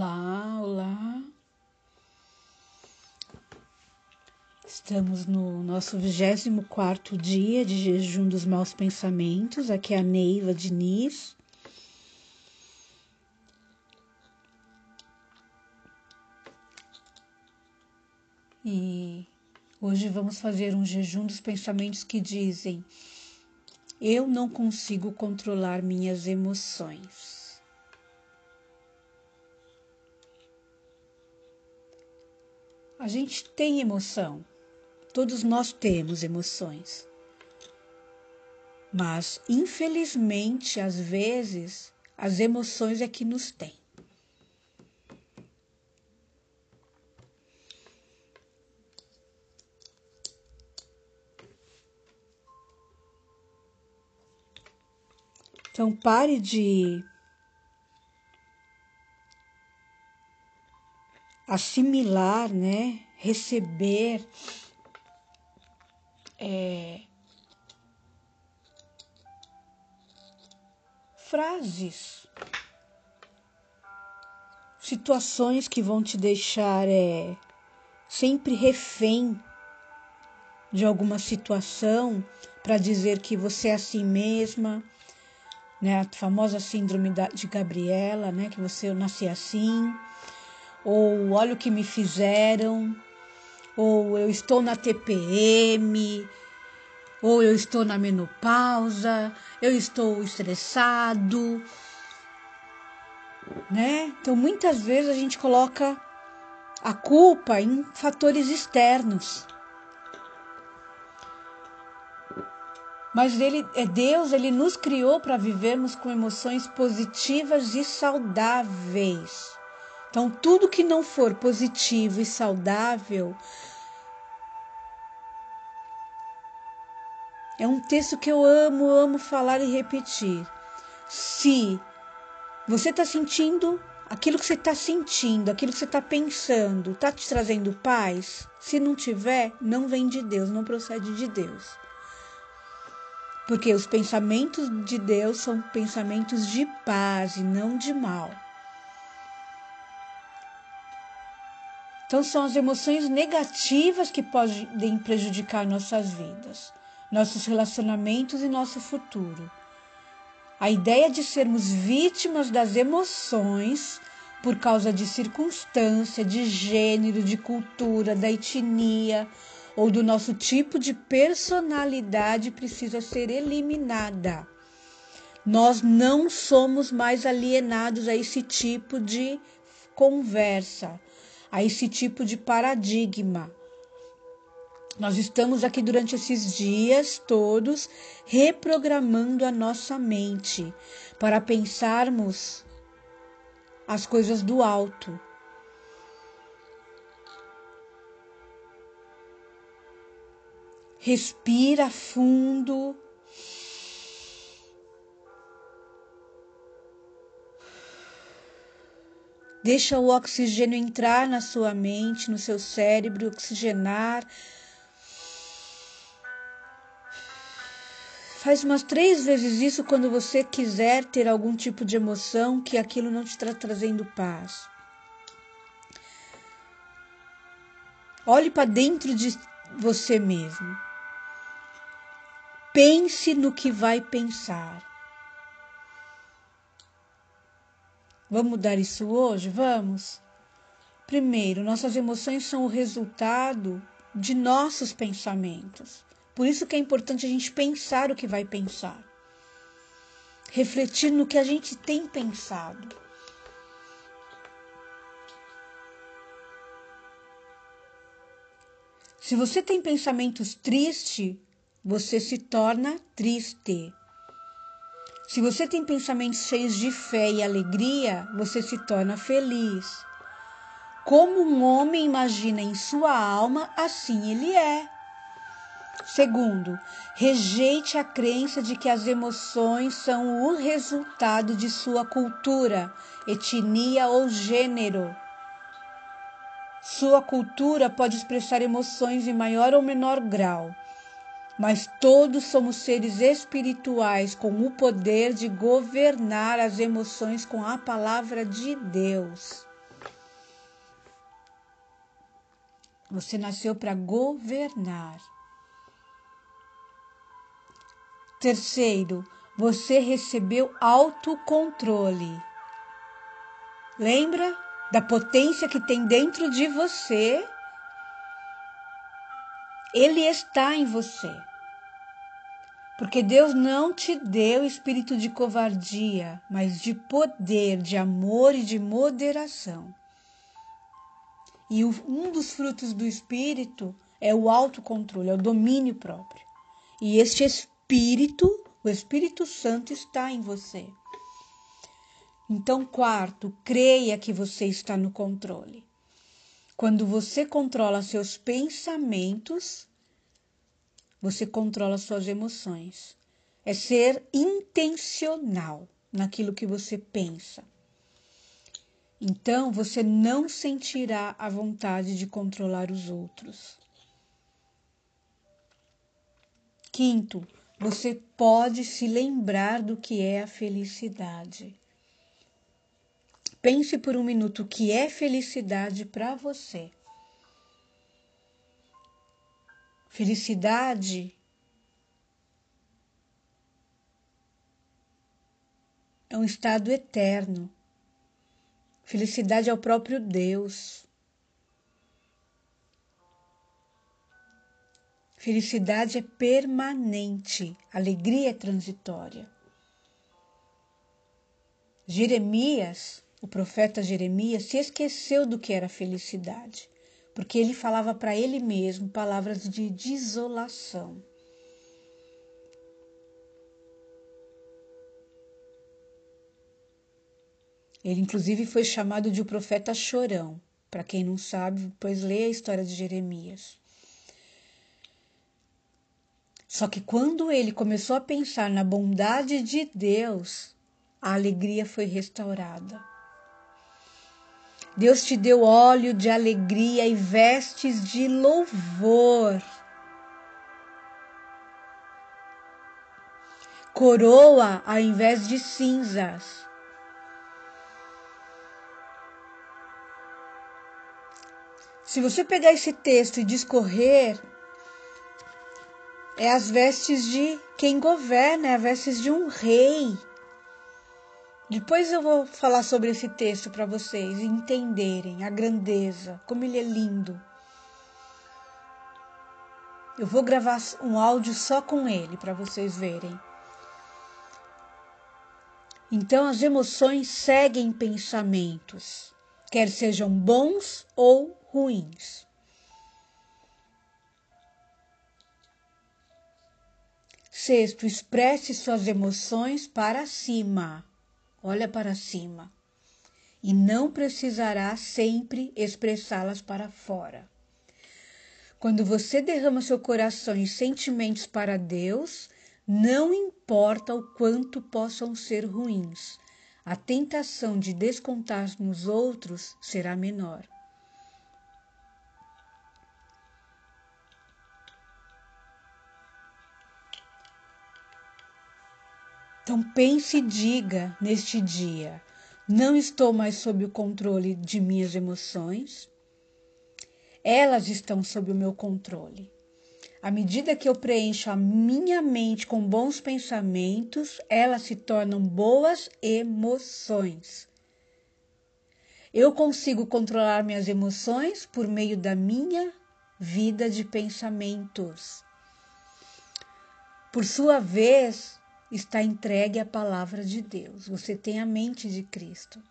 Olá, olá. Estamos no nosso 24 dia de jejum dos maus pensamentos. Aqui é a Neiva Diniz. E hoje vamos fazer um jejum dos pensamentos que dizem: Eu não consigo controlar minhas emoções. A gente tem emoção, todos nós temos emoções. Mas, infelizmente, às vezes, as emoções é que nos têm. Então, pare de assimilar, né? Receber é, frases, situações que vão te deixar é, sempre refém de alguma situação para dizer que você é assim mesma, né? A famosa síndrome de Gabriela, né? Que você nasci assim ou olha o que me fizeram, ou eu estou na TPM, ou eu estou na menopausa, eu estou estressado, né? Então muitas vezes a gente coloca a culpa em fatores externos. Mas ele é Deus, ele nos criou para vivermos com emoções positivas e saudáveis. Então, tudo que não for positivo e saudável é um texto que eu amo, amo falar e repetir. Se você está sentindo aquilo que você está sentindo, aquilo que você está pensando, está te trazendo paz? Se não tiver, não vem de Deus, não procede de Deus. Porque os pensamentos de Deus são pensamentos de paz e não de mal. Então, são as emoções negativas que podem prejudicar nossas vidas, nossos relacionamentos e nosso futuro. A ideia de sermos vítimas das emoções por causa de circunstância, de gênero, de cultura, da etnia ou do nosso tipo de personalidade precisa ser eliminada. Nós não somos mais alienados a esse tipo de conversa a esse tipo de paradigma. Nós estamos aqui durante esses dias todos reprogramando a nossa mente para pensarmos as coisas do alto. Respira fundo. Deixa o oxigênio entrar na sua mente, no seu cérebro, oxigenar. Faz umas três vezes isso quando você quiser ter algum tipo de emoção que aquilo não te está trazendo paz. Olhe para dentro de você mesmo. Pense no que vai pensar. Vamos mudar isso hoje? Vamos. Primeiro, nossas emoções são o resultado de nossos pensamentos. Por isso que é importante a gente pensar o que vai pensar. Refletir no que a gente tem pensado. Se você tem pensamentos tristes, você se torna triste. Se você tem pensamentos cheios de fé e alegria, você se torna feliz. Como um homem imagina em sua alma, assim ele é. Segundo, rejeite a crença de que as emoções são o resultado de sua cultura, etnia ou gênero. Sua cultura pode expressar emoções em maior ou menor grau mas todos somos seres espirituais com o poder de governar as emoções com a palavra de Deus. Você nasceu para governar. Terceiro, você recebeu autocontrole. Lembra da potência que tem dentro de você? Ele está em você. Porque Deus não te deu espírito de covardia, mas de poder, de amor e de moderação. E um dos frutos do espírito é o autocontrole, é o domínio próprio. E este espírito, o Espírito Santo está em você. Então, quarto, creia que você está no controle. Quando você controla seus pensamentos, você controla suas emoções. É ser intencional naquilo que você pensa. Então você não sentirá a vontade de controlar os outros. Quinto, você pode se lembrar do que é a felicidade. Pense por um minuto o que é felicidade para você. Felicidade é um estado eterno. Felicidade é o próprio Deus. Felicidade é permanente, alegria é transitória. Jeremias o profeta Jeremias se esqueceu do que era felicidade, porque ele falava para ele mesmo palavras de desolação. Ele, inclusive, foi chamado de o profeta chorão. Para quem não sabe, pois lê a história de Jeremias. Só que quando ele começou a pensar na bondade de Deus, a alegria foi restaurada. Deus te deu óleo de alegria e vestes de louvor. Coroa ao invés de cinzas. Se você pegar esse texto e discorrer, é as vestes de quem governa, é as vestes de um rei. Depois eu vou falar sobre esse texto para vocês entenderem a grandeza, como ele é lindo. Eu vou gravar um áudio só com ele para vocês verem. Então as emoções seguem pensamentos, quer sejam bons ou ruins. Sexto, expresse suas emoções para cima olha para cima e não precisará sempre expressá-las para fora. Quando você derrama seu coração e sentimentos para Deus, não importa o quanto possam ser ruins, a tentação de descontar nos outros será menor. Então pense e diga neste dia: não estou mais sob o controle de minhas emoções, elas estão sob o meu controle. À medida que eu preencho a minha mente com bons pensamentos, elas se tornam boas emoções. Eu consigo controlar minhas emoções por meio da minha vida de pensamentos. Por sua vez, está entregue à palavra de Deus. Você tem a mente de Cristo.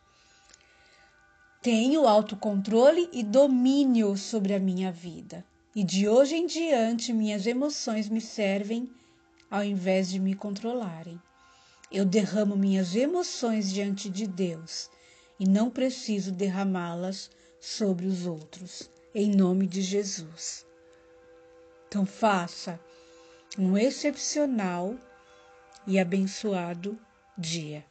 Tenho autocontrole e domínio sobre a minha vida. E de hoje em diante, minhas emoções me servem ao invés de me controlarem. Eu derramo minhas emoções diante de Deus e não preciso derramá-las sobre os outros, em nome de Jesus. Então, faça um excepcional e abençoado dia.